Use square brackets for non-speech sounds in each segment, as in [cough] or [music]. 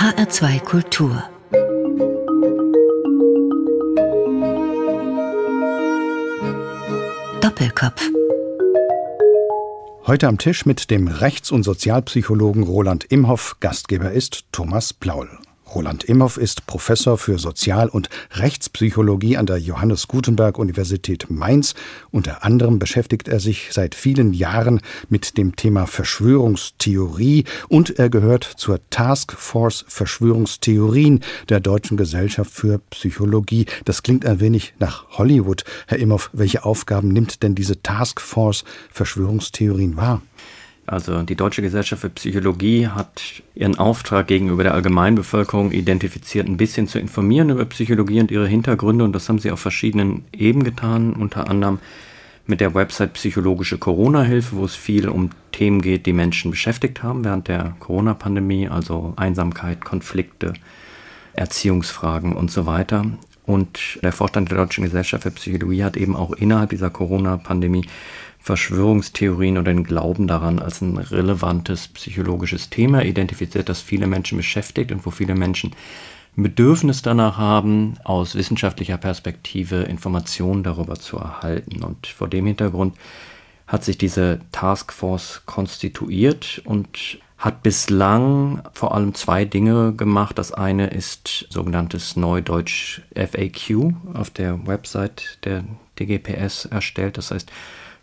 HR2 Kultur Doppelkopf Heute am Tisch mit dem Rechts- und Sozialpsychologen Roland Imhoff. Gastgeber ist Thomas Plaul. Roland Imhoff ist Professor für Sozial- und Rechtspsychologie an der Johannes Gutenberg Universität Mainz. Unter anderem beschäftigt er sich seit vielen Jahren mit dem Thema Verschwörungstheorie und er gehört zur Task Force Verschwörungstheorien der Deutschen Gesellschaft für Psychologie. Das klingt ein wenig nach Hollywood. Herr Imhoff, welche Aufgaben nimmt denn diese Task Force Verschwörungstheorien wahr? Also die Deutsche Gesellschaft für Psychologie hat ihren Auftrag gegenüber der Allgemeinbevölkerung identifiziert, ein bisschen zu informieren über Psychologie und ihre Hintergründe. Und das haben sie auf verschiedenen Ebenen getan, unter anderem mit der Website Psychologische Corona-Hilfe, wo es viel um Themen geht, die Menschen beschäftigt haben während der Corona-Pandemie, also Einsamkeit, Konflikte, Erziehungsfragen und so weiter. Und der Vorstand der Deutschen Gesellschaft für Psychologie hat eben auch innerhalb dieser Corona-Pandemie Verschwörungstheorien oder den Glauben daran als ein relevantes psychologisches Thema identifiziert, das viele Menschen beschäftigt und wo viele Menschen ein Bedürfnis danach haben, aus wissenschaftlicher Perspektive Informationen darüber zu erhalten. Und vor dem Hintergrund hat sich diese Taskforce konstituiert und hat bislang vor allem zwei Dinge gemacht. Das eine ist sogenanntes Neudeutsch FAQ auf der Website der DGPS erstellt. Das heißt,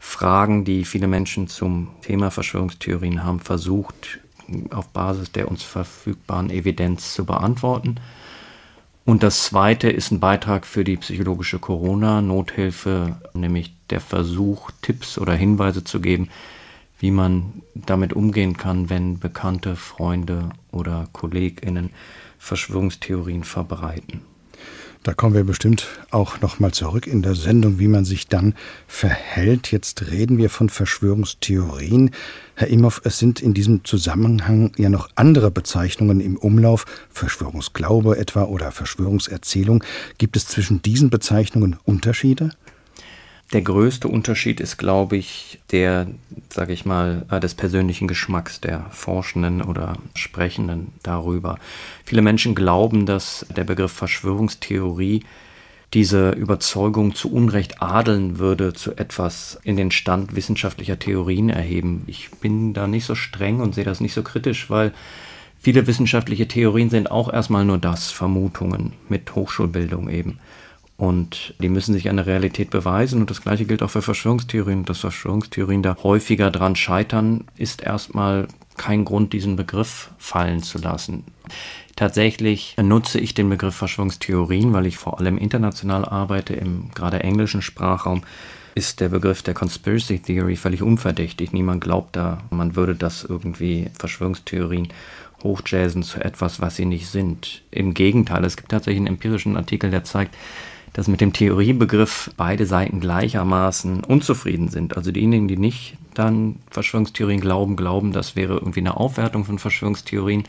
Fragen, die viele Menschen zum Thema Verschwörungstheorien haben, versucht auf Basis der uns verfügbaren Evidenz zu beantworten. Und das zweite ist ein Beitrag für die psychologische Corona-Nothilfe, nämlich der Versuch, Tipps oder Hinweise zu geben, wie man damit umgehen kann, wenn bekannte Freunde oder KollegInnen Verschwörungstheorien verbreiten. Da kommen wir bestimmt auch noch mal zurück in der Sendung, wie man sich dann verhält. Jetzt reden wir von Verschwörungstheorien. Herr Imhoff, es sind in diesem Zusammenhang ja noch andere Bezeichnungen im Umlauf, Verschwörungsglaube etwa oder Verschwörungserzählung. Gibt es zwischen diesen Bezeichnungen Unterschiede? Der größte Unterschied ist, glaube ich, der, sage ich mal, äh, des persönlichen Geschmacks der Forschenden oder Sprechenden darüber. Viele Menschen glauben, dass der Begriff Verschwörungstheorie diese Überzeugung zu Unrecht adeln würde, zu etwas in den Stand wissenschaftlicher Theorien erheben. Ich bin da nicht so streng und sehe das nicht so kritisch, weil viele wissenschaftliche Theorien sind auch erstmal nur das, Vermutungen mit Hochschulbildung eben. Und die müssen sich an der Realität beweisen. Und das Gleiche gilt auch für Verschwörungstheorien. Dass Verschwörungstheorien da häufiger dran scheitern, ist erstmal kein Grund, diesen Begriff fallen zu lassen. Tatsächlich nutze ich den Begriff Verschwörungstheorien, weil ich vor allem international arbeite, im gerade englischen Sprachraum ist der Begriff der Conspiracy Theory völlig unverdächtig. Niemand glaubt da, man würde das irgendwie Verschwörungstheorien hochjazzen zu etwas, was sie nicht sind. Im Gegenteil, es gibt tatsächlich einen empirischen Artikel, der zeigt, dass mit dem Theoriebegriff beide Seiten gleichermaßen unzufrieden sind. Also diejenigen, die nicht dann Verschwörungstheorien glauben, glauben, das wäre irgendwie eine Aufwertung von Verschwörungstheorien.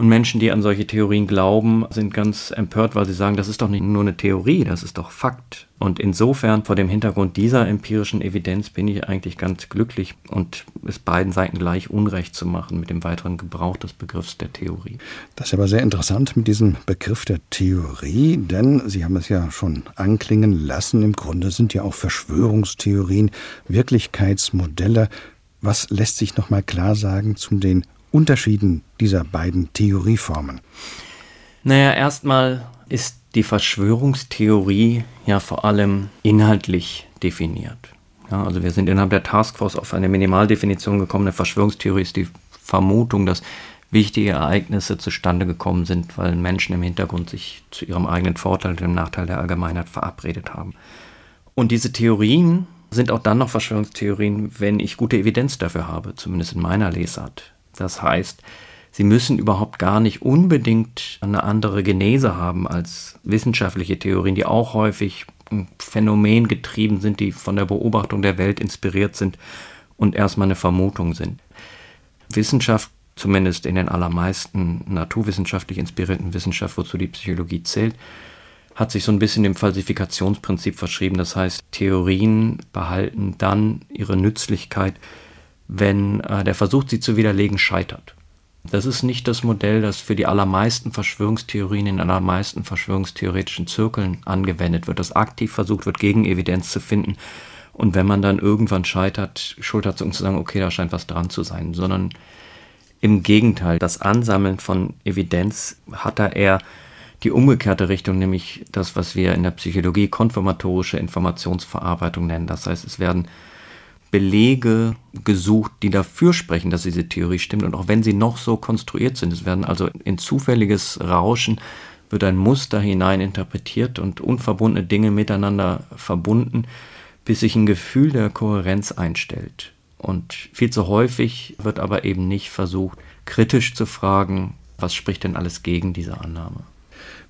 Und Menschen, die an solche Theorien glauben, sind ganz empört, weil sie sagen, das ist doch nicht nur eine Theorie, das ist doch Fakt. Und insofern, vor dem Hintergrund dieser empirischen Evidenz, bin ich eigentlich ganz glücklich und es beiden Seiten gleich Unrecht zu machen mit dem weiteren Gebrauch des Begriffs der Theorie. Das ist aber sehr interessant mit diesem Begriff der Theorie, denn Sie haben es ja schon anklingen lassen. Im Grunde sind ja auch Verschwörungstheorien Wirklichkeitsmodelle. Was lässt sich noch mal klar sagen zu den Unterschieden dieser beiden Theorieformen? Naja, erstmal ist die Verschwörungstheorie ja vor allem inhaltlich definiert. Ja, also wir sind innerhalb der Taskforce auf eine Minimaldefinition gekommen. Eine Verschwörungstheorie ist die Vermutung, dass wichtige Ereignisse zustande gekommen sind, weil Menschen im Hintergrund sich zu ihrem eigenen Vorteil und dem Nachteil der Allgemeinheit verabredet haben. Und diese Theorien sind auch dann noch Verschwörungstheorien, wenn ich gute Evidenz dafür habe, zumindest in meiner Lesart. Das heißt, sie müssen überhaupt gar nicht unbedingt eine andere Genese haben als wissenschaftliche Theorien, die auch häufig phänomengetrieben sind, die von der Beobachtung der Welt inspiriert sind und erstmal eine Vermutung sind. Wissenschaft, zumindest in den allermeisten naturwissenschaftlich inspirierten Wissenschaften, wozu die Psychologie zählt, hat sich so ein bisschen dem Falsifikationsprinzip verschrieben. Das heißt, Theorien behalten dann ihre Nützlichkeit, wenn äh, der Versuch, sie zu widerlegen, scheitert. Das ist nicht das Modell, das für die allermeisten Verschwörungstheorien in allermeisten verschwörungstheoretischen Zirkeln angewendet wird, das aktiv versucht wird, Gegenevidenz zu finden. Und wenn man dann irgendwann scheitert, Schulterzucken zu sagen, okay, da scheint was dran zu sein, sondern im Gegenteil, das Ansammeln von Evidenz hat da eher die umgekehrte Richtung, nämlich das, was wir in der Psychologie konfirmatorische Informationsverarbeitung nennen. Das heißt, es werden Belege gesucht, die dafür sprechen, dass diese Theorie stimmt. Und auch wenn sie noch so konstruiert sind, es werden also in zufälliges Rauschen wird ein Muster hinein interpretiert und unverbundene Dinge miteinander verbunden, bis sich ein Gefühl der Kohärenz einstellt. Und viel zu häufig wird aber eben nicht versucht, kritisch zu fragen, was spricht denn alles gegen diese Annahme.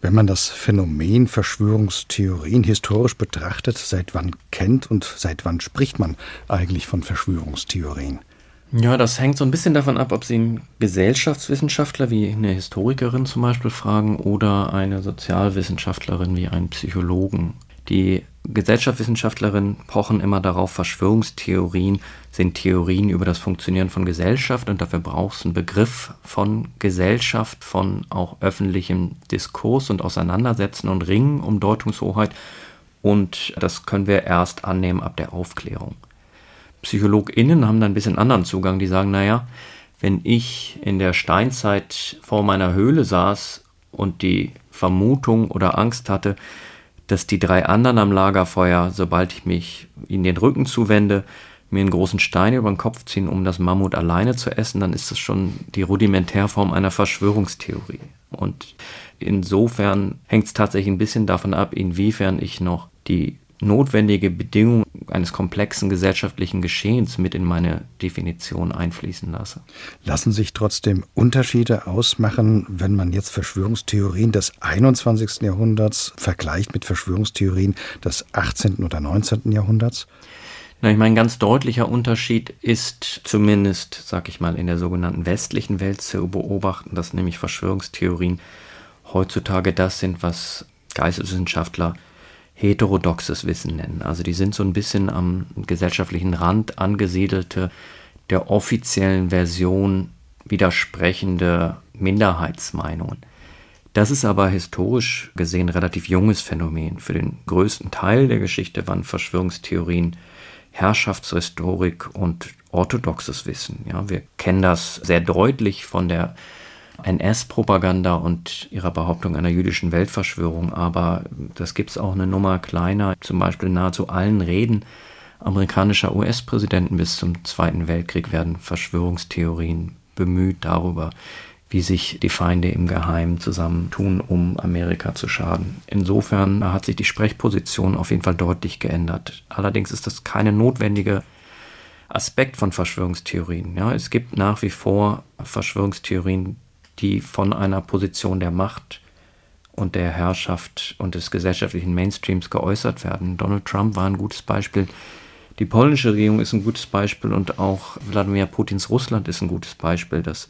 Wenn man das Phänomen Verschwörungstheorien historisch betrachtet, seit wann kennt und seit wann spricht man eigentlich von Verschwörungstheorien? Ja, das hängt so ein bisschen davon ab, ob Sie einen Gesellschaftswissenschaftler wie eine Historikerin zum Beispiel fragen oder eine Sozialwissenschaftlerin wie einen Psychologen. Die Gesellschaftswissenschaftlerinnen pochen immer darauf, Verschwörungstheorien sind Theorien über das Funktionieren von Gesellschaft und dafür braucht es einen Begriff von Gesellschaft, von auch öffentlichem Diskurs und Auseinandersetzen und Ringen um Deutungshoheit und das können wir erst annehmen ab der Aufklärung. PsychologInnen haben da ein bisschen anderen Zugang, die sagen, naja, wenn ich in der Steinzeit vor meiner Höhle saß und die Vermutung oder Angst hatte, dass die drei anderen am Lagerfeuer, sobald ich mich ihnen den Rücken zuwende, mir einen großen Stein über den Kopf ziehen, um das Mammut alleine zu essen, dann ist das schon die Rudimentärform einer Verschwörungstheorie. Und insofern hängt es tatsächlich ein bisschen davon ab, inwiefern ich noch die notwendige Bedingung eines komplexen gesellschaftlichen Geschehens mit in meine Definition einfließen lasse. Lassen sich trotzdem Unterschiede ausmachen, wenn man jetzt Verschwörungstheorien des 21. Jahrhunderts vergleicht mit Verschwörungstheorien des 18. oder 19. Jahrhunderts? Na, ich meine, ein ganz deutlicher Unterschied ist zumindest, sag ich mal, in der sogenannten westlichen Welt zu beobachten, dass nämlich Verschwörungstheorien heutzutage das sind, was Geisteswissenschaftler heterodoxes Wissen nennen. Also die sind so ein bisschen am gesellschaftlichen Rand angesiedelte, der offiziellen Version widersprechende Minderheitsmeinungen. Das ist aber historisch gesehen relativ junges Phänomen. Für den größten Teil der Geschichte waren Verschwörungstheorien Herrschaftshistorik und orthodoxes Wissen. Ja, wir kennen das sehr deutlich von der NS-Propaganda und ihrer Behauptung einer jüdischen Weltverschwörung, aber das gibt es auch eine Nummer kleiner, zum Beispiel nahezu allen Reden amerikanischer US-Präsidenten bis zum Zweiten Weltkrieg werden Verschwörungstheorien bemüht darüber, wie sich die Feinde im Geheimen zusammentun, um Amerika zu schaden. Insofern hat sich die Sprechposition auf jeden Fall deutlich geändert. Allerdings ist das keine notwendige Aspekt von Verschwörungstheorien. Ja, es gibt nach wie vor Verschwörungstheorien, die von einer Position der Macht und der Herrschaft und des gesellschaftlichen Mainstreams geäußert werden. Donald Trump war ein gutes Beispiel. Die polnische Regierung ist ein gutes Beispiel und auch Wladimir Putins Russland ist ein gutes Beispiel, dass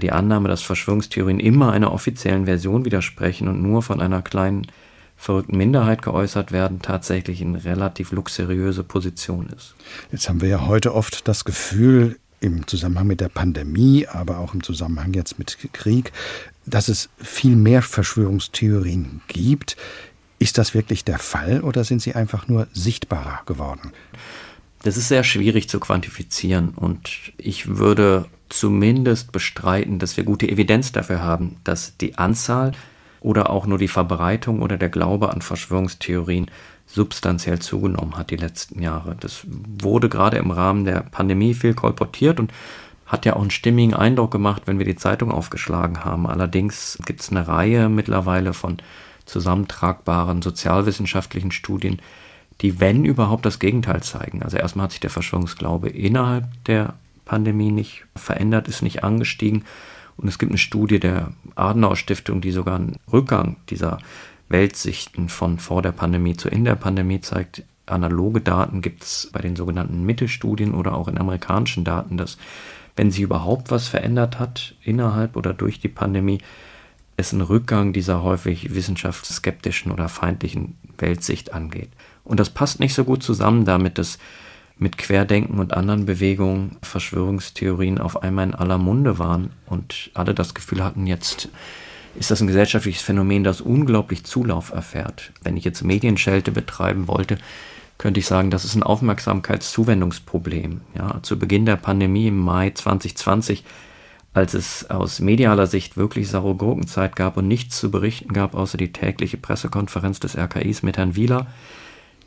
die Annahme, dass Verschwörungstheorien immer einer offiziellen Version widersprechen und nur von einer kleinen verrückten Minderheit geäußert werden, tatsächlich eine relativ luxuriöse Position ist. Jetzt haben wir ja heute oft das Gefühl, im Zusammenhang mit der Pandemie, aber auch im Zusammenhang jetzt mit Krieg, dass es viel mehr Verschwörungstheorien gibt. Ist das wirklich der Fall oder sind sie einfach nur sichtbarer geworden? Das ist sehr schwierig zu quantifizieren und ich würde zumindest bestreiten, dass wir gute Evidenz dafür haben, dass die Anzahl oder auch nur die Verbreitung oder der Glaube an Verschwörungstheorien substanziell zugenommen hat die letzten Jahre. Das wurde gerade im Rahmen der Pandemie viel kolportiert und hat ja auch einen stimmigen Eindruck gemacht, wenn wir die Zeitung aufgeschlagen haben. Allerdings gibt es eine Reihe mittlerweile von zusammentragbaren sozialwissenschaftlichen Studien, die, wenn überhaupt, das Gegenteil zeigen. Also erstmal hat sich der Verschwörungsglaube innerhalb der Pandemie nicht verändert, ist nicht angestiegen. Und es gibt eine Studie der Adenauer Stiftung, die sogar einen Rückgang dieser Weltsichten von vor der Pandemie zu in der Pandemie zeigt. Analoge Daten gibt es bei den sogenannten Mittelstudien oder auch in amerikanischen Daten, dass wenn sich überhaupt was verändert hat innerhalb oder durch die Pandemie, es einen Rückgang dieser häufig wissenschaftsskeptischen oder feindlichen Weltsicht angeht. Und das passt nicht so gut zusammen damit, dass mit Querdenken und anderen Bewegungen Verschwörungstheorien auf einmal in aller Munde waren und alle das Gefühl hatten, jetzt ist das ein gesellschaftliches Phänomen, das unglaublich Zulauf erfährt. Wenn ich jetzt Medienschelte betreiben wollte, könnte ich sagen, das ist ein Aufmerksamkeitszuwendungsproblem. Ja, zu Beginn der Pandemie im Mai 2020, als es aus medialer Sicht wirklich saure Gurkenzeit gab und nichts zu berichten gab, außer die tägliche Pressekonferenz des RKIs mit Herrn Wieler,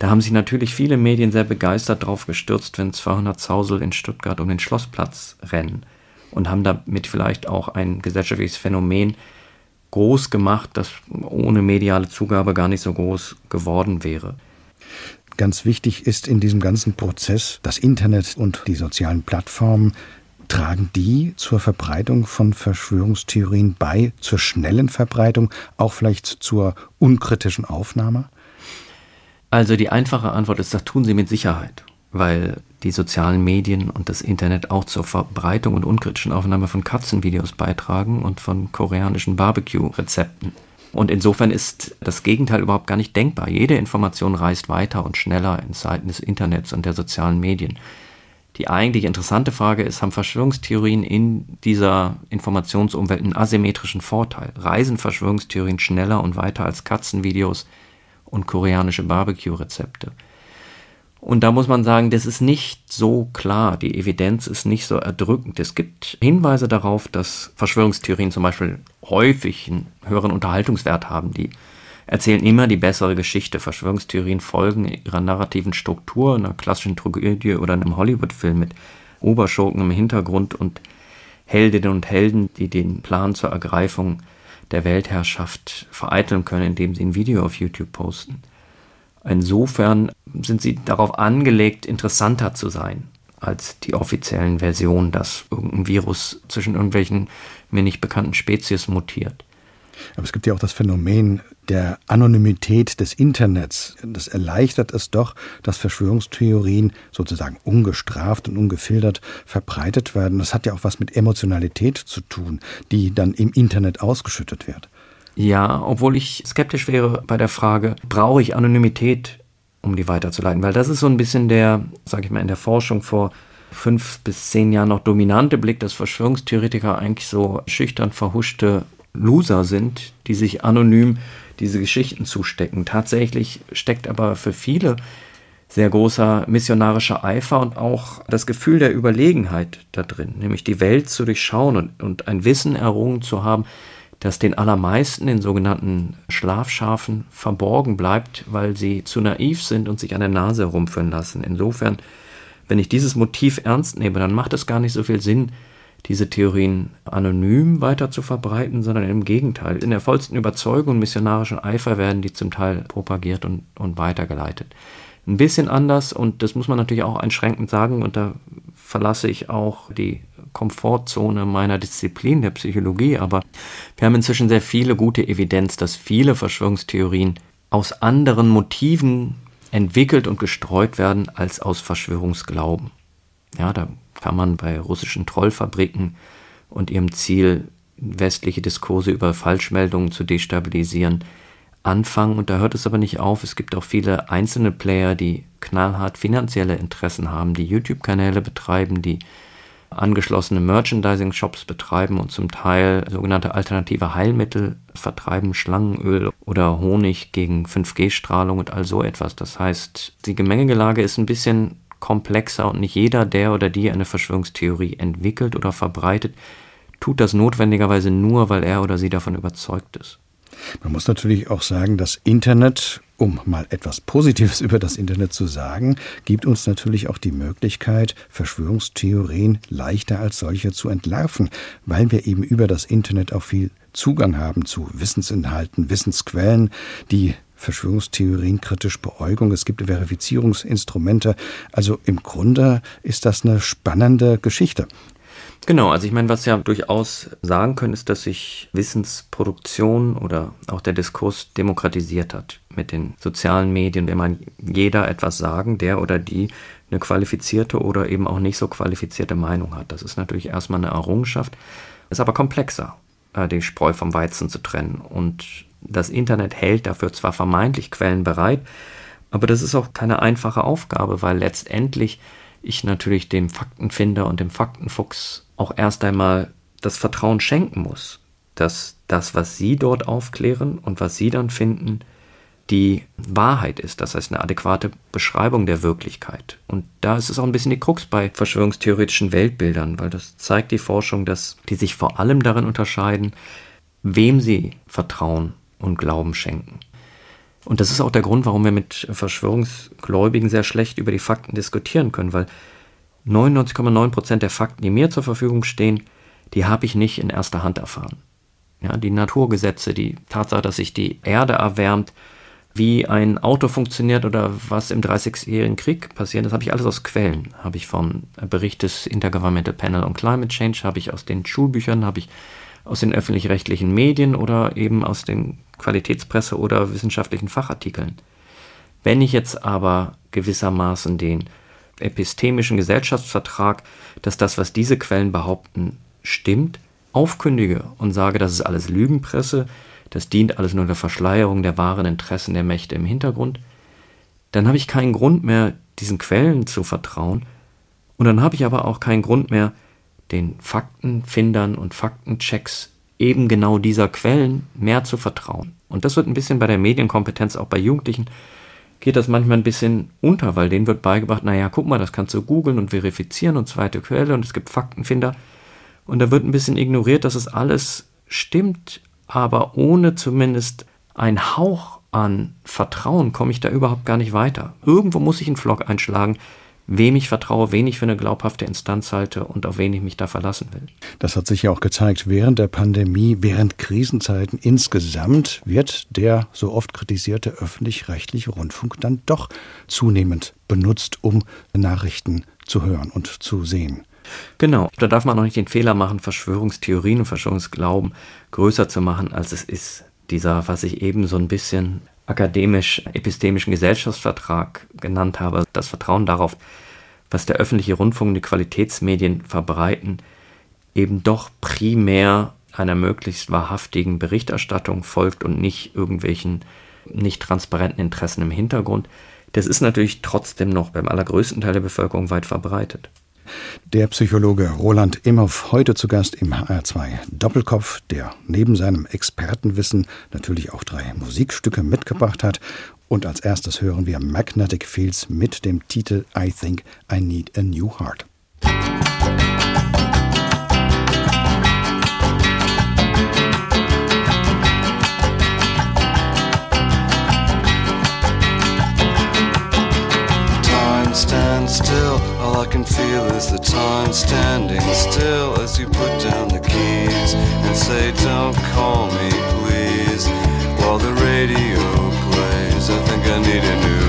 da haben sich natürlich viele Medien sehr begeistert drauf gestürzt, wenn 200 Zausel in Stuttgart um den Schlossplatz rennen und haben damit vielleicht auch ein gesellschaftliches Phänomen groß gemacht, das ohne mediale Zugabe gar nicht so groß geworden wäre. Ganz wichtig ist in diesem ganzen Prozess das Internet und die sozialen Plattformen. Tragen die zur Verbreitung von Verschwörungstheorien bei, zur schnellen Verbreitung, auch vielleicht zur unkritischen Aufnahme? Also die einfache Antwort ist, das tun sie mit Sicherheit, weil die sozialen Medien und das Internet auch zur Verbreitung und unkritischen Aufnahme von Katzenvideos beitragen und von koreanischen Barbecue-Rezepten. Und insofern ist das Gegenteil überhaupt gar nicht denkbar. Jede Information reist weiter und schneller in Zeiten des Internets und der sozialen Medien. Die eigentlich interessante Frage ist, haben Verschwörungstheorien in dieser Informationsumwelt einen asymmetrischen Vorteil? Reisen Verschwörungstheorien schneller und weiter als Katzenvideos und koreanische Barbecue-Rezepte. Und da muss man sagen, das ist nicht so klar. Die Evidenz ist nicht so erdrückend. Es gibt Hinweise darauf, dass Verschwörungstheorien zum Beispiel häufig einen höheren Unterhaltungswert haben. Die erzählen immer die bessere Geschichte. Verschwörungstheorien folgen ihrer narrativen Struktur, einer klassischen Tragödie oder einem Hollywood-Film mit Oberschurken im Hintergrund und Heldinnen und Helden, die den Plan zur Ergreifung der Weltherrschaft vereiteln können, indem sie ein Video auf YouTube posten. Insofern sind sie darauf angelegt, interessanter zu sein als die offiziellen Versionen, dass irgendein Virus zwischen irgendwelchen mir nicht bekannten Spezies mutiert. Aber es gibt ja auch das Phänomen der Anonymität des Internets. Das erleichtert es doch, dass Verschwörungstheorien sozusagen ungestraft und ungefiltert verbreitet werden. Das hat ja auch was mit Emotionalität zu tun, die dann im Internet ausgeschüttet wird. Ja, obwohl ich skeptisch wäre bei der Frage, brauche ich Anonymität, um die weiterzuleiten? Weil das ist so ein bisschen der, sage ich mal, in der Forschung vor fünf bis zehn Jahren noch dominante Blick, dass Verschwörungstheoretiker eigentlich so schüchtern verhuschte Loser sind, die sich anonym diese Geschichten zustecken. Tatsächlich steckt aber für viele sehr großer missionarischer Eifer und auch das Gefühl der Überlegenheit da drin, nämlich die Welt zu durchschauen und, und ein Wissen errungen zu haben, das den allermeisten, den sogenannten Schlafschafen, verborgen bleibt, weil sie zu naiv sind und sich an der Nase herumführen lassen. Insofern, wenn ich dieses Motiv ernst nehme, dann macht es gar nicht so viel Sinn, diese Theorien anonym weiter zu verbreiten, sondern im Gegenteil. In der vollsten Überzeugung und missionarischen Eifer werden die zum Teil propagiert und, und weitergeleitet. Ein bisschen anders, und das muss man natürlich auch einschränkend sagen, und da verlasse ich auch die Komfortzone meiner Disziplin der Psychologie, aber wir haben inzwischen sehr viele gute Evidenz, dass viele Verschwörungstheorien aus anderen Motiven entwickelt und gestreut werden als aus Verschwörungsglauben. Ja, da kann man bei russischen Trollfabriken und ihrem Ziel, westliche Diskurse über Falschmeldungen zu destabilisieren, anfangen. Und da hört es aber nicht auf. Es gibt auch viele einzelne Player, die knallhart finanzielle Interessen haben, die YouTube-Kanäle betreiben, die angeschlossene Merchandising-Shops betreiben und zum Teil sogenannte alternative Heilmittel vertreiben, Schlangenöl oder Honig gegen 5G-Strahlung und all so etwas. Das heißt, die Gemengelage ist ein bisschen komplexer und nicht jeder, der oder die eine Verschwörungstheorie entwickelt oder verbreitet, tut das notwendigerweise nur, weil er oder sie davon überzeugt ist. Man muss natürlich auch sagen, das Internet, um mal etwas Positives [laughs] über das Internet zu sagen, gibt uns natürlich auch die Möglichkeit, Verschwörungstheorien leichter als solche zu entlarven, weil wir eben über das Internet auch viel Zugang haben zu Wissensinhalten, Wissensquellen, die Verschwörungstheorien kritisch Beäugung, es gibt Verifizierungsinstrumente. Also im Grunde ist das eine spannende Geschichte. Genau, also ich meine, was wir durchaus sagen können, ist, dass sich Wissensproduktion oder auch der Diskurs demokratisiert hat mit den sozialen Medien. Wenn man jeder etwas sagen, der oder die eine qualifizierte oder eben auch nicht so qualifizierte Meinung hat. Das ist natürlich erstmal eine Errungenschaft, ist aber komplexer, äh, die Spreu vom Weizen zu trennen. Und das Internet hält dafür zwar vermeintlich Quellen bereit, aber das ist auch keine einfache Aufgabe, weil letztendlich ich natürlich dem Faktenfinder und dem Faktenfuchs auch erst einmal das Vertrauen schenken muss, dass das, was sie dort aufklären und was sie dann finden, die Wahrheit ist, das heißt eine adäquate Beschreibung der Wirklichkeit. Und da ist es auch ein bisschen die Krux bei verschwörungstheoretischen Weltbildern, weil das zeigt die Forschung, dass die sich vor allem darin unterscheiden, wem sie Vertrauen und Glauben schenken. Und das ist auch der Grund, warum wir mit Verschwörungsgläubigen sehr schlecht über die Fakten diskutieren können, weil 99,9 Prozent der Fakten, die mir zur Verfügung stehen, die habe ich nicht in erster Hand erfahren. Ja, die Naturgesetze, die Tatsache, dass sich die Erde erwärmt, wie ein Auto funktioniert oder was im 30-jährigen Krieg passiert, das habe ich alles aus Quellen. Habe ich vom Bericht des Intergovernmental Panel on Climate Change, habe ich aus den Schulbüchern, habe ich aus den öffentlich-rechtlichen Medien oder eben aus den Qualitätspresse oder wissenschaftlichen Fachartikeln. Wenn ich jetzt aber gewissermaßen den epistemischen Gesellschaftsvertrag, dass das, was diese Quellen behaupten, stimmt, aufkündige und sage, das ist alles Lügenpresse, das dient alles nur der Verschleierung der wahren Interessen der Mächte im Hintergrund, dann habe ich keinen Grund mehr, diesen Quellen zu vertrauen, und dann habe ich aber auch keinen Grund mehr, den Faktenfindern und Faktenchecks eben genau dieser Quellen mehr zu vertrauen. Und das wird ein bisschen bei der Medienkompetenz auch bei Jugendlichen geht das manchmal ein bisschen unter, weil denen wird beigebracht, naja, guck mal, das kannst du googeln und verifizieren und zweite Quelle und es gibt Faktenfinder. Und da wird ein bisschen ignoriert, dass es alles stimmt, aber ohne zumindest einen Hauch an Vertrauen komme ich da überhaupt gar nicht weiter. Irgendwo muss ich einen Vlog einschlagen, wem ich vertraue, wen ich für eine glaubhafte Instanz halte und auf wen ich mich da verlassen will. Das hat sich ja auch gezeigt während der Pandemie, während Krisenzeiten insgesamt wird der so oft kritisierte öffentlich-rechtliche Rundfunk dann doch zunehmend benutzt, um Nachrichten zu hören und zu sehen. Genau, da darf man auch nicht den Fehler machen, Verschwörungstheorien und Verschwörungsglauben größer zu machen, als es ist. Dieser, was ich eben so ein bisschen akademisch-epistemischen Gesellschaftsvertrag genannt habe, das Vertrauen darauf, was der öffentliche Rundfunk und die Qualitätsmedien verbreiten, eben doch primär einer möglichst wahrhaftigen Berichterstattung folgt und nicht irgendwelchen nicht transparenten Interessen im Hintergrund. Das ist natürlich trotzdem noch beim allergrößten Teil der Bevölkerung weit verbreitet. Der Psychologe Roland Imhoff heute zu Gast im HR2 Doppelkopf, der neben seinem Expertenwissen natürlich auch drei Musikstücke mitgebracht hat. Und als erstes hören wir Magnetic Fields mit dem Titel I Think I Need a New Heart. stand still. I can feel is the time standing still as you put down the keys and say, Don't call me, please. While the radio plays, I think I need a new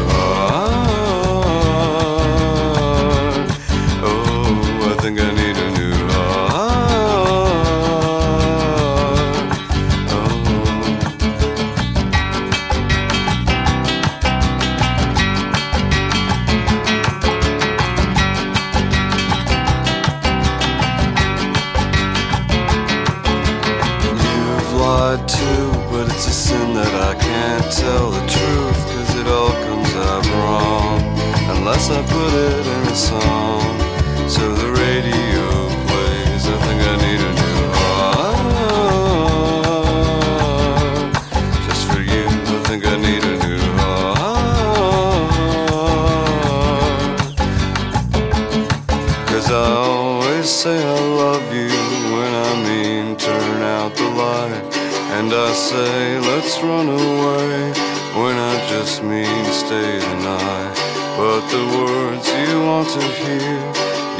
Just mean stay the night. But the words you want to hear,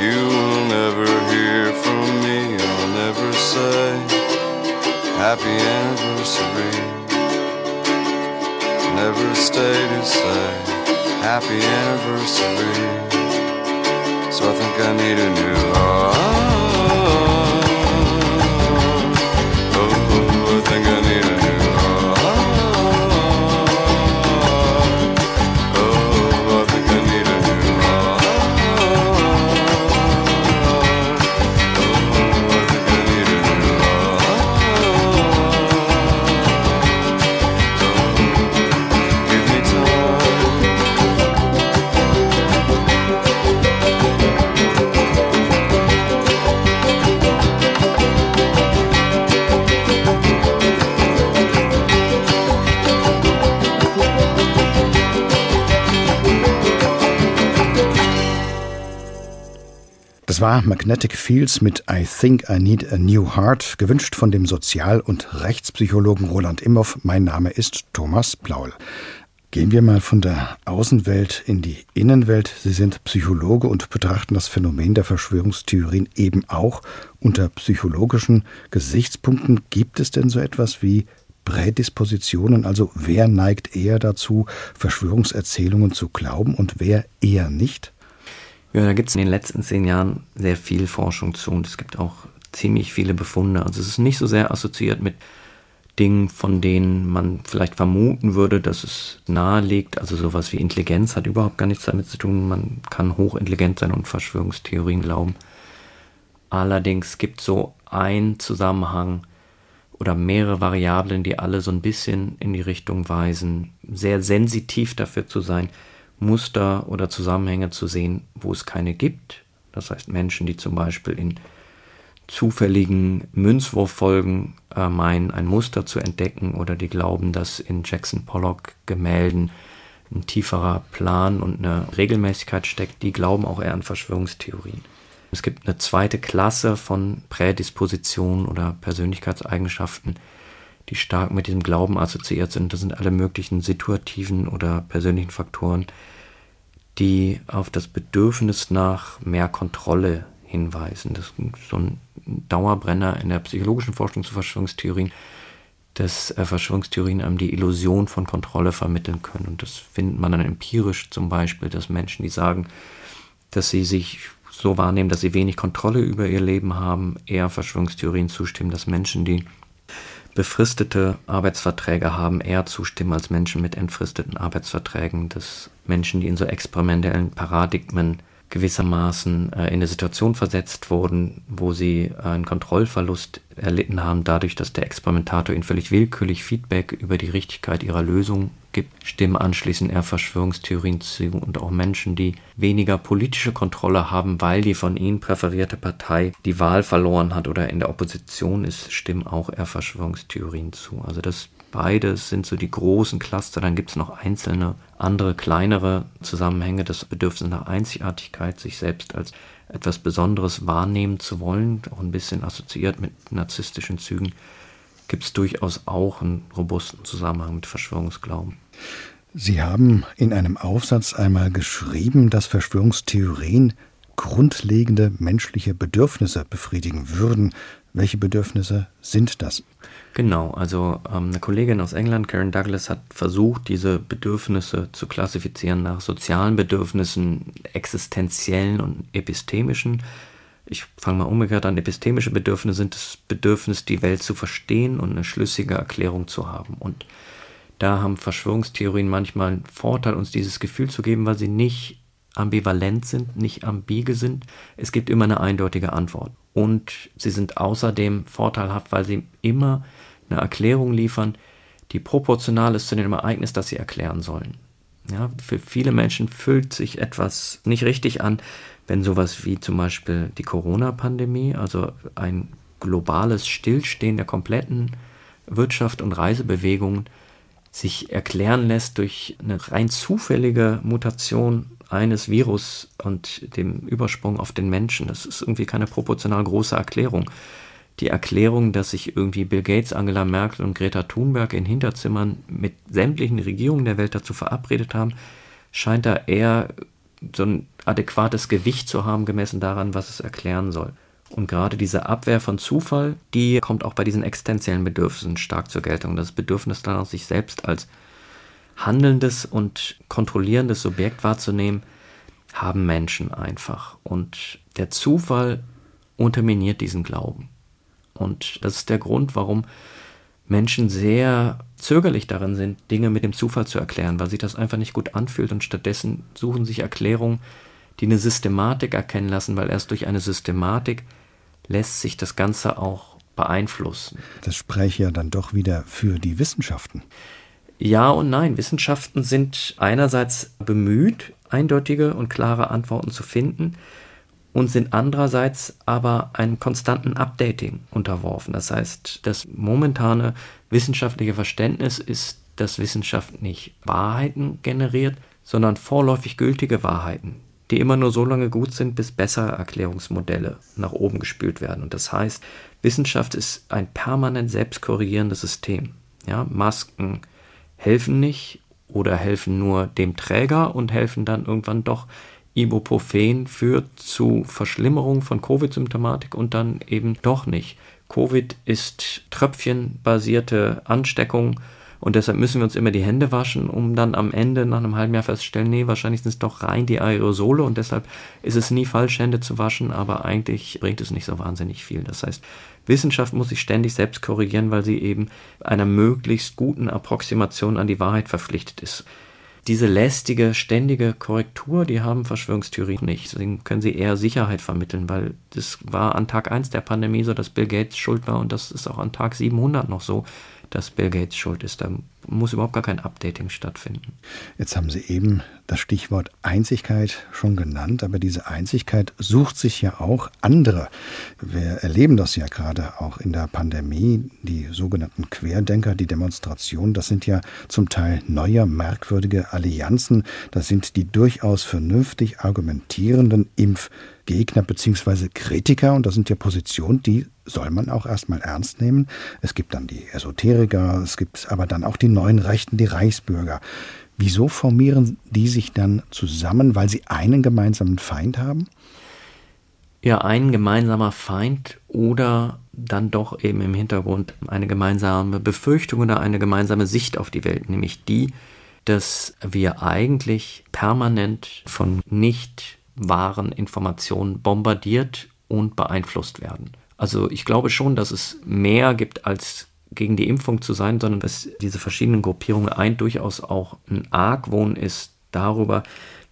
you will never hear from me. I'll never say happy anniversary. Never stay to say happy anniversary. So I think I need a new heart. War Magnetic Fields mit I Think I Need a New Heart, gewünscht von dem Sozial- und Rechtspsychologen Roland Imhoff. Mein Name ist Thomas Plaul. Gehen wir mal von der Außenwelt in die Innenwelt. Sie sind Psychologe und betrachten das Phänomen der Verschwörungstheorien eben auch unter psychologischen Gesichtspunkten. Gibt es denn so etwas wie Prädispositionen? Also wer neigt eher dazu, Verschwörungserzählungen zu glauben und wer eher nicht? Ja, da gibt es in den letzten zehn Jahren sehr viel Forschung zu und es gibt auch ziemlich viele Befunde. Also es ist nicht so sehr assoziiert mit Dingen, von denen man vielleicht vermuten würde, dass es nahe liegt. Also sowas wie Intelligenz hat überhaupt gar nichts damit zu tun. Man kann hochintelligent sein und Verschwörungstheorien glauben. Allerdings gibt es so einen Zusammenhang oder mehrere Variablen, die alle so ein bisschen in die Richtung weisen, sehr sensitiv dafür zu sein, Muster oder Zusammenhänge zu sehen, wo es keine gibt. Das heißt Menschen, die zum Beispiel in zufälligen Münzwurffolgen äh, meinen, ein Muster zu entdecken oder die glauben, dass in Jackson Pollock Gemälden ein tieferer Plan und eine Regelmäßigkeit steckt, die glauben auch eher an Verschwörungstheorien. Es gibt eine zweite Klasse von Prädispositionen oder Persönlichkeitseigenschaften, die stark mit diesem Glauben assoziiert sind. Das sind alle möglichen situativen oder persönlichen Faktoren, die auf das Bedürfnis nach mehr Kontrolle hinweisen. Das ist so ein Dauerbrenner in der psychologischen Forschung zu Verschwörungstheorien, dass äh, Verschwörungstheorien einem die Illusion von Kontrolle vermitteln können. Und das findet man dann empirisch zum Beispiel, dass Menschen, die sagen, dass sie sich so wahrnehmen, dass sie wenig Kontrolle über ihr Leben haben, eher Verschwörungstheorien zustimmen, dass Menschen, die befristete Arbeitsverträge haben, eher zustimmen als Menschen mit entfristeten Arbeitsverträgen, dass Menschen, die in so experimentellen Paradigmen gewissermaßen äh, in eine Situation versetzt wurden, wo sie einen Kontrollverlust erlitten haben, dadurch, dass der Experimentator ihnen völlig willkürlich Feedback über die Richtigkeit ihrer Lösung gibt, stimmen anschließend eher Verschwörungstheorien zu und auch Menschen, die weniger politische Kontrolle haben, weil die von ihnen präferierte Partei die Wahl verloren hat oder in der Opposition ist, stimmen auch eher Verschwörungstheorien zu. Also das Beides sind so die großen Cluster. Dann gibt es noch einzelne andere kleinere Zusammenhänge. Das Bedürfnis nach Einzigartigkeit, sich selbst als etwas Besonderes wahrnehmen zu wollen, auch ein bisschen assoziiert mit narzisstischen Zügen, gibt es durchaus auch einen robusten Zusammenhang mit Verschwörungsglauben. Sie haben in einem Aufsatz einmal geschrieben, dass Verschwörungstheorien grundlegende menschliche Bedürfnisse befriedigen würden. Welche Bedürfnisse sind das? Genau, also ähm, eine Kollegin aus England, Karen Douglas, hat versucht, diese Bedürfnisse zu klassifizieren nach sozialen Bedürfnissen, existenziellen und epistemischen. Ich fange mal umgekehrt an. Epistemische Bedürfnisse sind das Bedürfnis, die Welt zu verstehen und eine schlüssige Erklärung zu haben. Und da haben Verschwörungstheorien manchmal einen Vorteil, uns dieses Gefühl zu geben, weil sie nicht ambivalent sind, nicht ambige sind. Es gibt immer eine eindeutige Antwort. Und sie sind außerdem vorteilhaft, weil sie immer eine Erklärung liefern, die proportional ist zu dem Ereignis, das sie erklären sollen. Ja, für viele Menschen fühlt sich etwas nicht richtig an, wenn sowas wie zum Beispiel die Corona-Pandemie, also ein globales Stillstehen der kompletten Wirtschaft und Reisebewegung, sich erklären lässt durch eine rein zufällige Mutation eines Virus und dem Übersprung auf den Menschen. Das ist irgendwie keine proportional große Erklärung die Erklärung, dass sich irgendwie Bill Gates, Angela Merkel und Greta Thunberg in Hinterzimmer mit sämtlichen Regierungen der Welt dazu verabredet haben, scheint da eher so ein adäquates Gewicht zu haben, gemessen daran, was es erklären soll. Und gerade diese Abwehr von Zufall, die kommt auch bei diesen existenziellen Bedürfnissen stark zur Geltung. Das Bedürfnis danach, sich selbst als handelndes und kontrollierendes Subjekt wahrzunehmen, haben Menschen einfach. Und der Zufall unterminiert diesen Glauben. Und das ist der Grund, warum Menschen sehr zögerlich darin sind, Dinge mit dem Zufall zu erklären, weil sich das einfach nicht gut anfühlt und stattdessen suchen sich Erklärungen, die eine Systematik erkennen lassen, weil erst durch eine Systematik lässt sich das Ganze auch beeinflussen. Das spreche ja dann doch wieder für die Wissenschaften. Ja und nein. Wissenschaften sind einerseits bemüht, eindeutige und klare Antworten zu finden und sind andererseits aber einem konstanten Updating unterworfen. Das heißt, das momentane wissenschaftliche Verständnis ist, dass Wissenschaft nicht Wahrheiten generiert, sondern vorläufig gültige Wahrheiten, die immer nur so lange gut sind, bis bessere Erklärungsmodelle nach oben gespült werden. Und das heißt, Wissenschaft ist ein permanent selbstkorrigierendes System. Ja, Masken helfen nicht oder helfen nur dem Träger und helfen dann irgendwann doch Ibuprofen führt zu Verschlimmerung von Covid-Symptomatik und dann eben doch nicht. Covid ist tröpfchenbasierte Ansteckung und deshalb müssen wir uns immer die Hände waschen, um dann am Ende nach einem halben Jahr festzustellen, nee, wahrscheinlich sind es doch rein die Aerosole und deshalb ist es nie falsch, Hände zu waschen, aber eigentlich bringt es nicht so wahnsinnig viel. Das heißt, Wissenschaft muss sich ständig selbst korrigieren, weil sie eben einer möglichst guten Approximation an die Wahrheit verpflichtet ist. Diese lästige, ständige Korrektur, die haben Verschwörungstheorien nicht. Deswegen können sie eher Sicherheit vermitteln, weil das war an Tag 1 der Pandemie so, dass Bill Gates schuld war und das ist auch an Tag 700 noch so, dass Bill Gates schuld ist. Da muss überhaupt gar kein Updating stattfinden. Jetzt haben Sie eben das Stichwort Einzigkeit schon genannt, aber diese Einzigkeit sucht sich ja auch andere. Wir erleben das ja gerade auch in der Pandemie, die sogenannten Querdenker, die Demonstrationen, das sind ja zum Teil neue, merkwürdige Allianzen, das sind die durchaus vernünftig argumentierenden Impfgegner bzw. Kritiker und das sind ja Positionen, die soll man auch erstmal ernst nehmen. Es gibt dann die Esoteriker, es gibt aber dann auch die neuen Rechten, die Reichsbürger. Wieso formieren die sich dann zusammen, weil sie einen gemeinsamen Feind haben? Ja, ein gemeinsamer Feind oder dann doch eben im Hintergrund eine gemeinsame Befürchtung oder eine gemeinsame Sicht auf die Welt, nämlich die, dass wir eigentlich permanent von nicht wahren Informationen bombardiert und beeinflusst werden. Also ich glaube schon, dass es mehr gibt als gegen die Impfung zu sein, sondern dass diese verschiedenen Gruppierungen ein durchaus auch ein Argwohn ist darüber,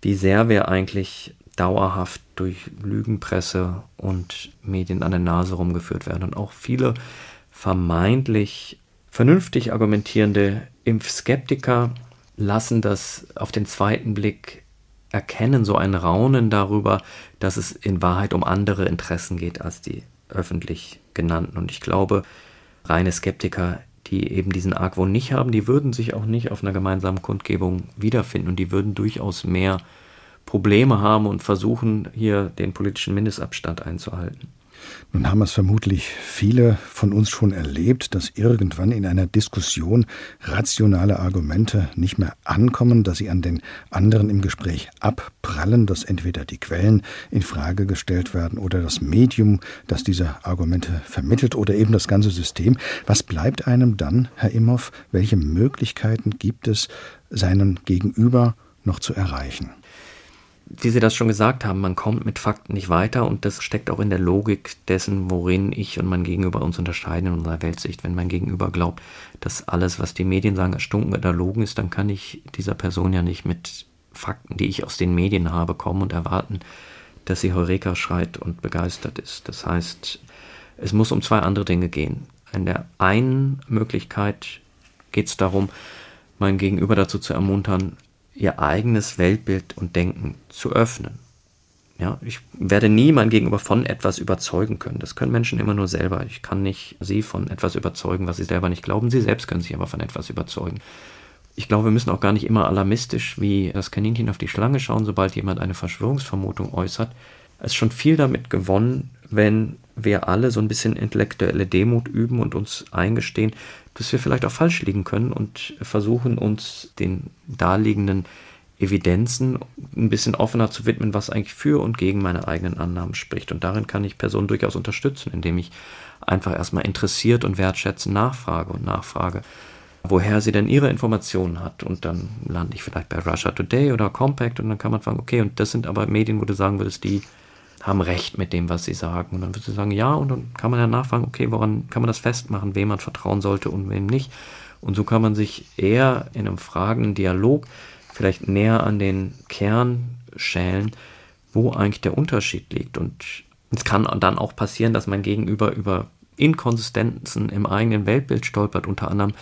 wie sehr wir eigentlich dauerhaft durch Lügenpresse und Medien an der Nase rumgeführt werden. Und auch viele vermeintlich vernünftig argumentierende Impfskeptiker lassen das auf den zweiten Blick erkennen, so ein Raunen darüber, dass es in Wahrheit um andere Interessen geht als die öffentlich genannten. Und ich glaube, reine Skeptiker, die eben diesen Argwohn nicht haben, die würden sich auch nicht auf einer gemeinsamen Kundgebung wiederfinden und die würden durchaus mehr Probleme haben und versuchen, hier den politischen Mindestabstand einzuhalten. Nun haben es vermutlich viele von uns schon erlebt, dass irgendwann in einer Diskussion rationale Argumente nicht mehr ankommen, dass sie an den anderen im Gespräch abprallen, dass entweder die Quellen in Frage gestellt werden oder das Medium, das diese Argumente vermittelt oder eben das ganze System. Was bleibt einem dann, Herr Imhoff? Welche Möglichkeiten gibt es, seinen Gegenüber noch zu erreichen? Wie Sie das schon gesagt haben, man kommt mit Fakten nicht weiter und das steckt auch in der Logik dessen, worin ich und mein Gegenüber uns unterscheiden in unserer Weltsicht. Wenn mein Gegenüber glaubt, dass alles, was die Medien sagen, erstunken oder erlogen ist, dann kann ich dieser Person ja nicht mit Fakten, die ich aus den Medien habe, kommen und erwarten, dass sie Heureka schreit und begeistert ist. Das heißt, es muss um zwei andere Dinge gehen. In der einen Möglichkeit geht es darum, mein Gegenüber dazu zu ermuntern, ihr eigenes Weltbild und Denken zu öffnen. Ja, ich werde nie mein Gegenüber von etwas überzeugen können. Das können Menschen immer nur selber. Ich kann nicht sie von etwas überzeugen, was sie selber nicht glauben. Sie selbst können sich aber von etwas überzeugen. Ich glaube, wir müssen auch gar nicht immer alarmistisch wie das Kaninchen auf die Schlange schauen, sobald jemand eine Verschwörungsvermutung äußert. Es ist schon viel damit gewonnen, wenn wir alle so ein bisschen intellektuelle Demut üben und uns eingestehen, dass wir vielleicht auch falsch liegen können und versuchen uns den darliegenden Evidenzen ein bisschen offener zu widmen, was eigentlich für und gegen meine eigenen Annahmen spricht. Und darin kann ich Personen durchaus unterstützen, indem ich einfach erstmal interessiert und wertschätzend nachfrage und nachfrage, woher sie denn ihre Informationen hat. Und dann lande ich vielleicht bei Russia Today oder Compact und dann kann man fragen, okay, und das sind aber Medien, wo du sagen würdest, die haben Recht mit dem, was sie sagen. Und dann würdest du sagen, ja, und dann kann man ja nachfragen, okay, woran kann man das festmachen, wem man vertrauen sollte und wem nicht. Und so kann man sich eher in einem fragenden Dialog vielleicht näher an den Kern schälen, wo eigentlich der Unterschied liegt. Und es kann dann auch passieren, dass mein Gegenüber über Inkonsistenzen im eigenen Weltbild stolpert, unter anderem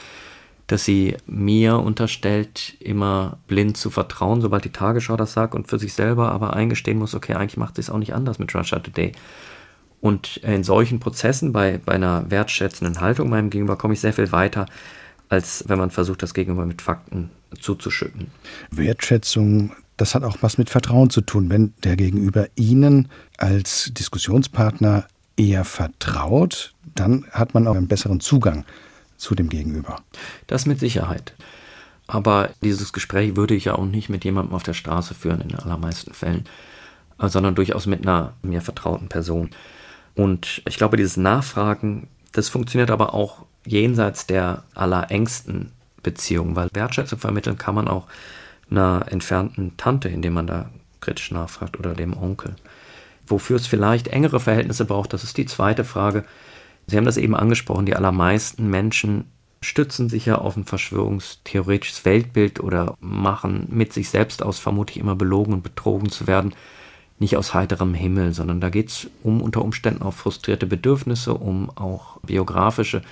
dass sie mir unterstellt, immer blind zu vertrauen, sobald die Tagesschau das sagt und für sich selber aber eingestehen muss, okay, eigentlich macht sie es auch nicht anders mit Russia Today. Und in solchen Prozessen, bei, bei einer wertschätzenden Haltung meinem Gegenüber, komme ich sehr viel weiter, als wenn man versucht, das Gegenüber mit Fakten zuzuschütten. Wertschätzung das hat auch was mit Vertrauen zu tun. Wenn der Gegenüber Ihnen als Diskussionspartner eher vertraut, dann hat man auch einen besseren Zugang zu dem Gegenüber. Das mit Sicherheit. Aber dieses Gespräch würde ich ja auch nicht mit jemandem auf der Straße führen, in den allermeisten Fällen, sondern durchaus mit einer mir vertrauten Person. Und ich glaube, dieses Nachfragen, das funktioniert aber auch jenseits der allerengsten Beziehungen, weil Wertschätzung vermitteln kann man auch einer entfernten Tante, indem man da kritisch nachfragt, oder dem Onkel. Wofür es vielleicht engere Verhältnisse braucht, das ist die zweite Frage. Sie haben das eben angesprochen, die allermeisten Menschen stützen sich ja auf ein verschwörungstheoretisches Weltbild oder machen mit sich selbst aus vermutlich immer belogen und betrogen zu werden, nicht aus heiterem Himmel, sondern da geht es um unter Umständen auch frustrierte Bedürfnisse, um auch biografische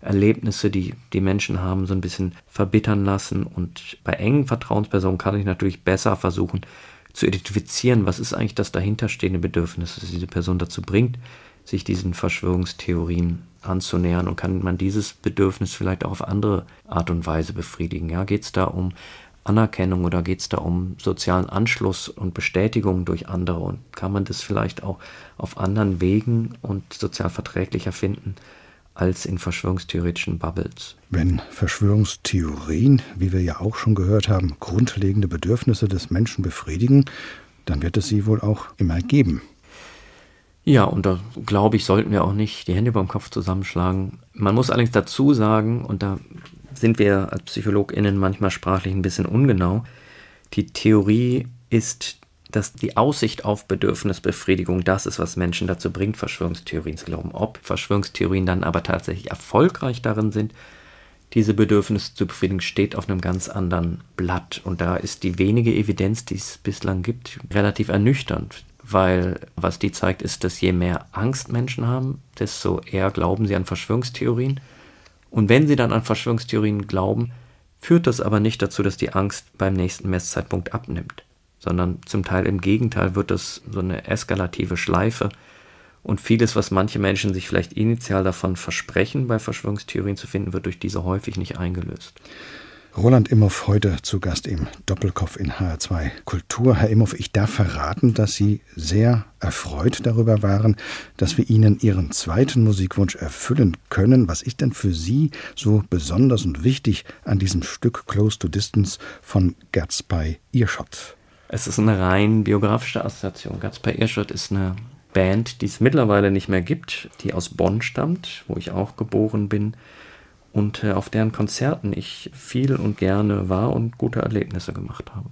Erlebnisse, die die Menschen haben, so ein bisschen verbittern lassen. Und bei engen Vertrauenspersonen kann ich natürlich besser versuchen zu identifizieren, was ist eigentlich das dahinterstehende Bedürfnis, das diese Person dazu bringt, sich diesen Verschwörungstheorien anzunähern und kann man dieses Bedürfnis vielleicht auch auf andere Art und Weise befriedigen. Ja, geht es da um Anerkennung oder geht es da um sozialen Anschluss und Bestätigung durch andere und kann man das vielleicht auch auf anderen Wegen und sozial verträglicher finden als in verschwörungstheoretischen Bubbles. Wenn Verschwörungstheorien, wie wir ja auch schon gehört haben, grundlegende Bedürfnisse des Menschen befriedigen, dann wird es sie wohl auch immer geben. Ja, und da glaube ich, sollten wir auch nicht die Hände beim Kopf zusammenschlagen. Man muss allerdings dazu sagen, und da sind wir als PsychologInnen manchmal sprachlich ein bisschen ungenau, die Theorie ist, dass die Aussicht auf Bedürfnisbefriedigung das ist, was Menschen dazu bringt, Verschwörungstheorien zu glauben. Ob Verschwörungstheorien dann aber tatsächlich erfolgreich darin sind, diese Bedürfnisse zu befriedigen, steht auf einem ganz anderen Blatt. Und da ist die wenige Evidenz, die es bislang gibt, relativ ernüchternd weil was die zeigt, ist, dass je mehr Angst Menschen haben, desto eher glauben sie an Verschwörungstheorien. Und wenn sie dann an Verschwörungstheorien glauben, führt das aber nicht dazu, dass die Angst beim nächsten Messzeitpunkt abnimmt, sondern zum Teil im Gegenteil wird das so eine eskalative Schleife. Und vieles, was manche Menschen sich vielleicht initial davon versprechen, bei Verschwörungstheorien zu finden, wird durch diese häufig nicht eingelöst. Roland Imhoff heute zu Gast im Doppelkopf in HR2 Kultur. Herr Imhoff, ich darf verraten, dass Sie sehr erfreut darüber waren, dass wir Ihnen Ihren zweiten Musikwunsch erfüllen können. Was ist denn für Sie so besonders und wichtig an diesem Stück Close to Distance von Gatsby Earshot? Es ist eine rein biografische Assoziation. Gatsby Earshot ist eine Band, die es mittlerweile nicht mehr gibt, die aus Bonn stammt, wo ich auch geboren bin und äh, auf deren Konzerten ich viel und gerne war und gute Erlebnisse gemacht habe.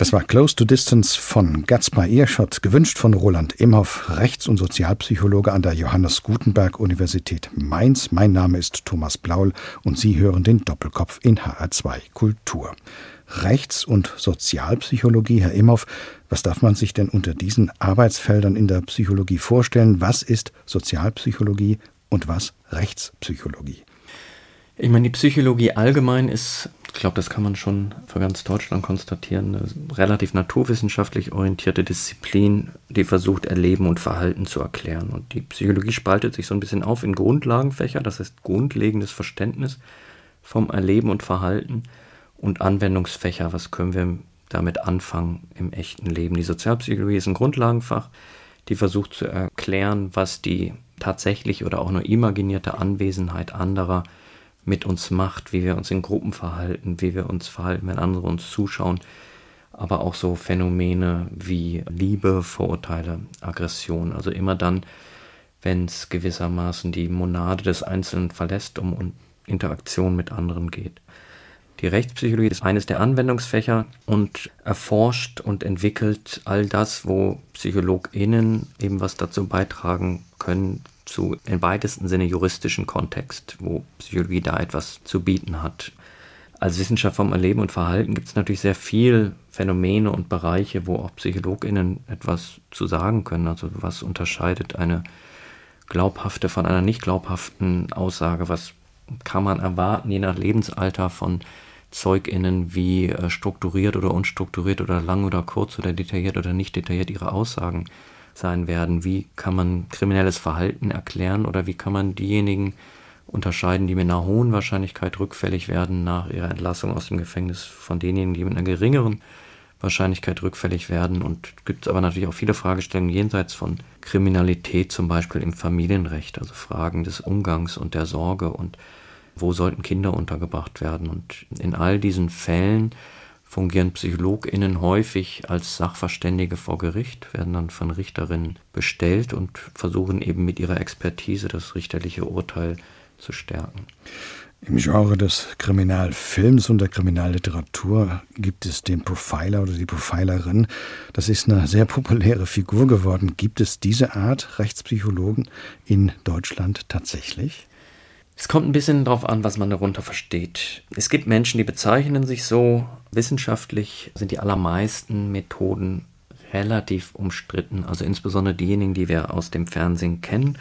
Das war Close to Distance von Gaspar Ehrschott, gewünscht von Roland Imhoff, Rechts- und Sozialpsychologe an der Johannes Gutenberg Universität Mainz. Mein Name ist Thomas Blaul und Sie hören den Doppelkopf in HR2 Kultur. Rechts- und Sozialpsychologie, Herr Imhoff, was darf man sich denn unter diesen Arbeitsfeldern in der Psychologie vorstellen? Was ist Sozialpsychologie und was Rechtspsychologie? Ich meine, die Psychologie allgemein ist, ich glaube, das kann man schon für ganz Deutschland konstatieren, eine relativ naturwissenschaftlich orientierte Disziplin, die versucht, Erleben und Verhalten zu erklären. Und die Psychologie spaltet sich so ein bisschen auf in Grundlagenfächer, das heißt grundlegendes Verständnis vom Erleben und Verhalten und Anwendungsfächer, was können wir damit anfangen im echten Leben. Die Sozialpsychologie ist ein Grundlagenfach, die versucht zu erklären, was die tatsächlich oder auch nur imaginierte Anwesenheit anderer mit uns macht, wie wir uns in Gruppen verhalten, wie wir uns verhalten, wenn andere uns zuschauen, aber auch so Phänomene wie Liebe, Vorurteile, Aggression. Also immer dann, wenn es gewissermaßen die Monade des Einzelnen verlässt, um Interaktion mit anderen geht. Die Rechtspsychologie ist eines der Anwendungsfächer und erforscht und entwickelt all das, wo PsychologInnen eben was dazu beitragen können, zu im weitesten Sinne juristischen Kontext, wo Psychologie da etwas zu bieten hat. Als Wissenschaft vom Erleben und Verhalten gibt es natürlich sehr viel Phänomene und Bereiche, wo auch PsychologInnen etwas zu sagen können. Also was unterscheidet eine glaubhafte von einer nicht glaubhaften Aussage? Was kann man erwarten, je nach Lebensalter von ZeugInnen, wie äh, strukturiert oder unstrukturiert oder lang oder kurz oder detailliert oder nicht detailliert ihre Aussagen sein werden. Wie kann man kriminelles Verhalten erklären oder wie kann man diejenigen unterscheiden, die mit einer hohen Wahrscheinlichkeit rückfällig werden nach ihrer Entlassung aus dem Gefängnis von denjenigen, die mit einer geringeren Wahrscheinlichkeit rückfällig werden. Und gibt es aber natürlich auch viele Fragestellungen jenseits von Kriminalität, zum Beispiel im Familienrecht, also Fragen des Umgangs und der Sorge und wo sollten Kinder untergebracht werden. Und in all diesen Fällen fungieren PsychologInnen häufig als Sachverständige vor Gericht, werden dann von Richterinnen bestellt und versuchen eben mit ihrer Expertise das richterliche Urteil zu stärken. Im Genre des Kriminalfilms und der Kriminalliteratur gibt es den Profiler oder die Profilerin. Das ist eine sehr populäre Figur geworden. Gibt es diese Art Rechtspsychologen in Deutschland tatsächlich? Es kommt ein bisschen darauf an, was man darunter versteht. Es gibt Menschen, die bezeichnen sich so. Wissenschaftlich sind die allermeisten Methoden relativ umstritten. Also insbesondere diejenigen, die wir aus dem Fernsehen kennen,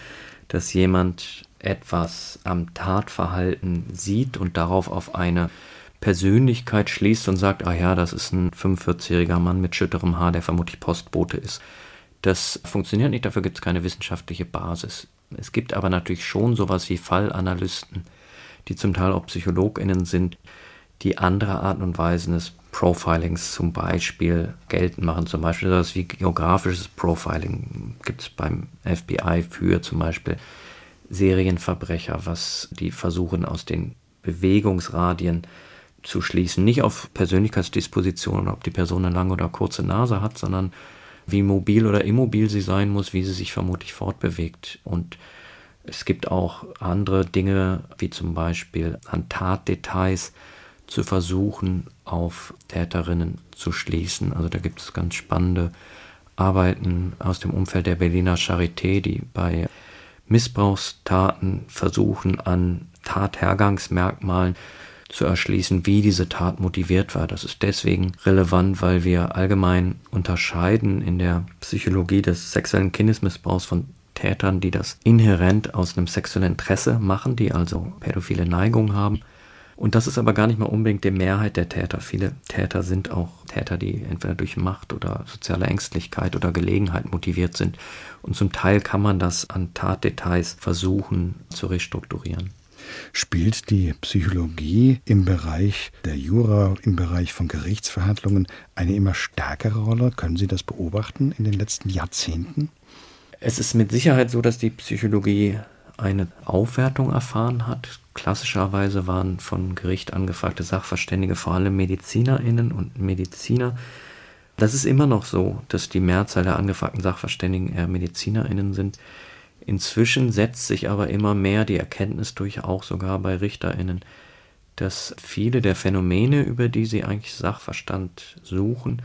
dass jemand etwas am Tatverhalten sieht und darauf auf eine Persönlichkeit schließt und sagt, ah ja, das ist ein 45-jähriger Mann mit schütterem Haar, der vermutlich Postbote ist. Das funktioniert nicht, dafür gibt es keine wissenschaftliche Basis. Es gibt aber natürlich schon sowas wie Fallanalysten, die zum Teil auch PsychologInnen sind, die andere Arten und Weisen des Profilings zum Beispiel geltend machen. Zum Beispiel sowas wie geografisches Profiling gibt es beim FBI für zum Beispiel Serienverbrecher, was die versuchen aus den Bewegungsradien zu schließen. Nicht auf Persönlichkeitsdispositionen, ob die Person eine lange oder kurze Nase hat, sondern wie mobil oder immobil sie sein muss, wie sie sich vermutlich fortbewegt. Und es gibt auch andere Dinge, wie zum Beispiel an Tatdetails zu versuchen, auf Täterinnen zu schließen. Also da gibt es ganz spannende Arbeiten aus dem Umfeld der Berliner Charité, die bei Missbrauchstaten versuchen, an Tathergangsmerkmalen zu erschließen, wie diese Tat motiviert war. Das ist deswegen relevant, weil wir allgemein unterscheiden in der Psychologie des sexuellen Kindesmissbrauchs von Tätern, die das inhärent aus einem sexuellen Interesse machen, die also pädophile Neigung haben. Und das ist aber gar nicht mal unbedingt die Mehrheit der Täter. Viele Täter sind auch Täter, die entweder durch Macht oder soziale Ängstlichkeit oder Gelegenheit motiviert sind. Und zum Teil kann man das an Tatdetails versuchen zu restrukturieren. Spielt die Psychologie im Bereich der Jura, im Bereich von Gerichtsverhandlungen eine immer stärkere Rolle? Können Sie das beobachten in den letzten Jahrzehnten? Es ist mit Sicherheit so, dass die Psychologie eine Aufwertung erfahren hat. Klassischerweise waren von Gericht angefragte Sachverständige vor allem Medizinerinnen und Mediziner. Das ist immer noch so, dass die Mehrzahl der angefragten Sachverständigen eher Medizinerinnen sind. Inzwischen setzt sich aber immer mehr die Erkenntnis durch, auch sogar bei Richterinnen, dass viele der Phänomene, über die sie eigentlich Sachverstand suchen,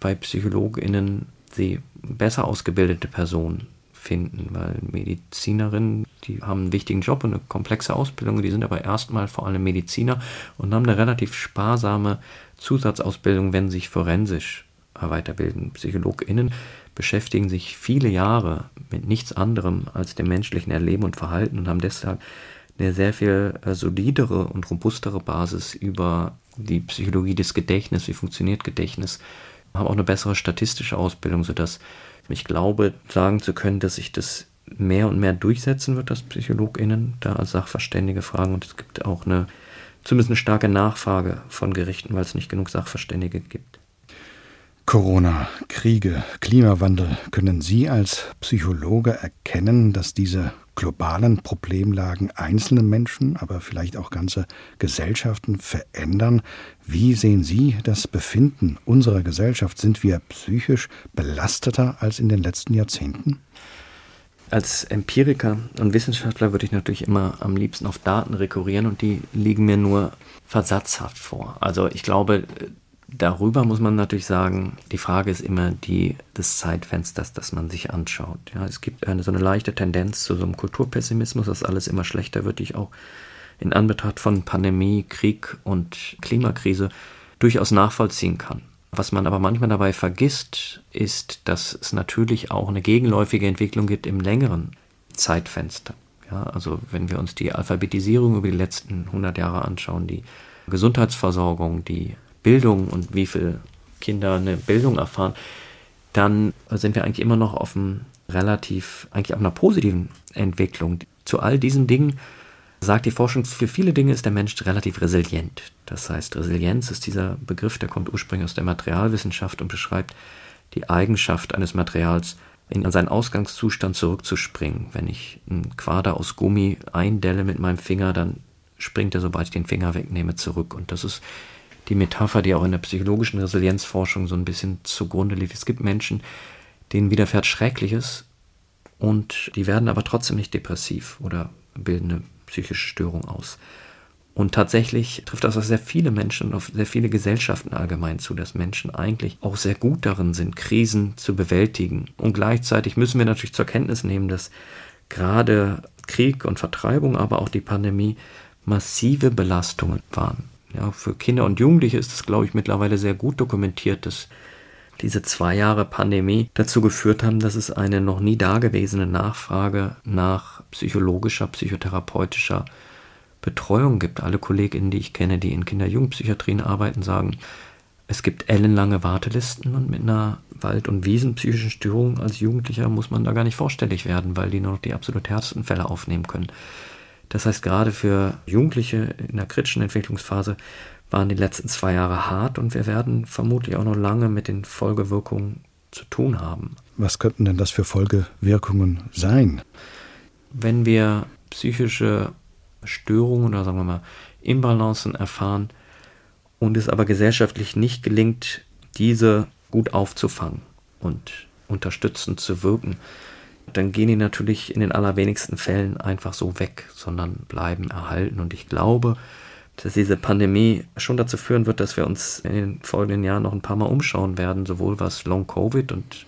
bei PsychologInnen sie besser ausgebildete Personen finden, weil Medizinerinnen, die haben einen wichtigen Job und eine komplexe Ausbildung, die sind aber erstmal vor allem Mediziner und haben eine relativ sparsame Zusatzausbildung, wenn sie sich forensisch weiterbilden. PsychologInnen beschäftigen sich viele Jahre mit nichts anderem als dem menschlichen Erleben und Verhalten und haben deshalb eine sehr viel äh, solidere und robustere Basis über die Psychologie des Gedächtnisses, wie funktioniert Gedächtnis, haben auch eine bessere statistische Ausbildung, sodass ich glaube, sagen zu können, dass sich das mehr und mehr durchsetzen wird, dass PsychologInnen da als Sachverständige fragen und es gibt auch eine, zumindest eine starke Nachfrage von Gerichten, weil es nicht genug Sachverständige gibt. Corona, Kriege, Klimawandel, können Sie als Psychologe erkennen, dass diese globalen Problemlagen einzelne Menschen, aber vielleicht auch ganze Gesellschaften verändern? Wie sehen Sie das Befinden unserer Gesellschaft? Sind wir psychisch belasteter als in den letzten Jahrzehnten? Als Empiriker und Wissenschaftler würde ich natürlich immer am liebsten auf Daten rekurrieren und die liegen mir nur versatzhaft vor. Also ich glaube, Darüber muss man natürlich sagen, die Frage ist immer die des Zeitfensters, das man sich anschaut. Ja, es gibt eine so eine leichte Tendenz zu so einem Kulturpessimismus, dass alles immer schlechter wird, die ich auch in Anbetracht von Pandemie, Krieg und Klimakrise durchaus nachvollziehen kann. Was man aber manchmal dabei vergisst, ist, dass es natürlich auch eine gegenläufige Entwicklung gibt im längeren Zeitfenster. Ja, also wenn wir uns die Alphabetisierung über die letzten 100 Jahre anschauen, die Gesundheitsversorgung, die Bildung und wie viele Kinder eine Bildung erfahren, dann sind wir eigentlich immer noch auf einem relativ, eigentlich auf einer positiven Entwicklung. Zu all diesen Dingen sagt die Forschung, für viele Dinge ist der Mensch relativ resilient. Das heißt, Resilienz ist dieser Begriff, der kommt ursprünglich aus der Materialwissenschaft und beschreibt die Eigenschaft eines Materials, in seinen Ausgangszustand zurückzuspringen. Wenn ich einen Quader aus Gummi eindelle mit meinem Finger, dann springt er, sobald ich den Finger wegnehme, zurück. Und das ist die Metapher, die auch in der psychologischen Resilienzforschung so ein bisschen zugrunde liegt. Es gibt Menschen, denen widerfährt Schreckliches und die werden aber trotzdem nicht depressiv oder bilden eine psychische Störung aus. Und tatsächlich trifft das auf sehr viele Menschen und auf sehr viele Gesellschaften allgemein zu, dass Menschen eigentlich auch sehr gut darin sind, Krisen zu bewältigen. Und gleichzeitig müssen wir natürlich zur Kenntnis nehmen, dass gerade Krieg und Vertreibung, aber auch die Pandemie massive Belastungen waren. Ja, für Kinder und Jugendliche ist es, glaube ich, mittlerweile sehr gut dokumentiert, dass diese zwei Jahre Pandemie dazu geführt haben, dass es eine noch nie dagewesene Nachfrage nach psychologischer, psychotherapeutischer Betreuung gibt. Alle Kolleginnen, die ich kenne, die in Kinder-Jugendpsychiatrien arbeiten, sagen, es gibt ellenlange Wartelisten und mit einer Wald- und Wiesenpsychischen Störung als Jugendlicher muss man da gar nicht vorstellig werden, weil die nur noch die absolut härtesten Fälle aufnehmen können. Das heißt, gerade für Jugendliche in der kritischen Entwicklungsphase waren die letzten zwei Jahre hart und wir werden vermutlich auch noch lange mit den Folgewirkungen zu tun haben. Was könnten denn das für Folgewirkungen sein? Wenn wir psychische Störungen oder sagen wir mal Imbalancen erfahren und es aber gesellschaftlich nicht gelingt, diese gut aufzufangen und unterstützend zu wirken, dann gehen die natürlich in den allerwenigsten Fällen einfach so weg, sondern bleiben erhalten. Und ich glaube, dass diese Pandemie schon dazu führen wird, dass wir uns in den folgenden Jahren noch ein paar Mal umschauen werden, sowohl was Long-Covid und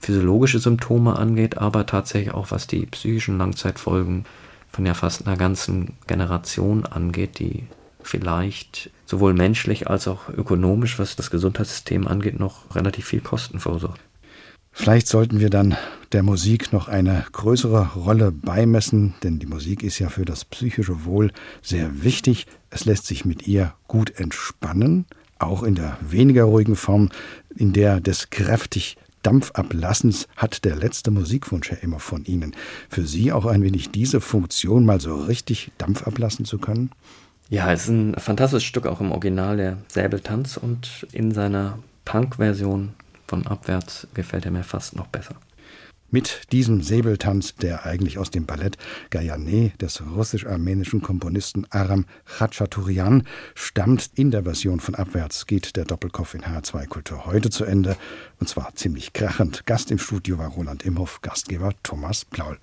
physiologische Symptome angeht, aber tatsächlich auch was die psychischen Langzeitfolgen von ja fast einer ganzen Generation angeht, die vielleicht sowohl menschlich als auch ökonomisch, was das Gesundheitssystem angeht, noch relativ viel Kosten verursacht. Vielleicht sollten wir dann der Musik noch eine größere Rolle beimessen, denn die Musik ist ja für das psychische Wohl sehr wichtig. Es lässt sich mit ihr gut entspannen, auch in der weniger ruhigen Form, in der des kräftig Dampfablassens hat der letzte Musikwunsch ja immer von Ihnen. Für Sie auch ein wenig diese Funktion, mal so richtig Dampf ablassen zu können? Ja, es ist ein fantastisches Stück auch im Original, der Säbeltanz und in seiner Punk-Version von abwärts gefällt er mir fast noch besser. Mit diesem Säbeltanz, der eigentlich aus dem Ballett Gayane des russisch-armenischen Komponisten Aram Khachaturian stammt, in der Version von Abwärts geht der Doppelkopf in H2 Kultur heute zu Ende. Und zwar ziemlich krachend. Gast im Studio war Roland Imhoff, Gastgeber Thomas Plaul.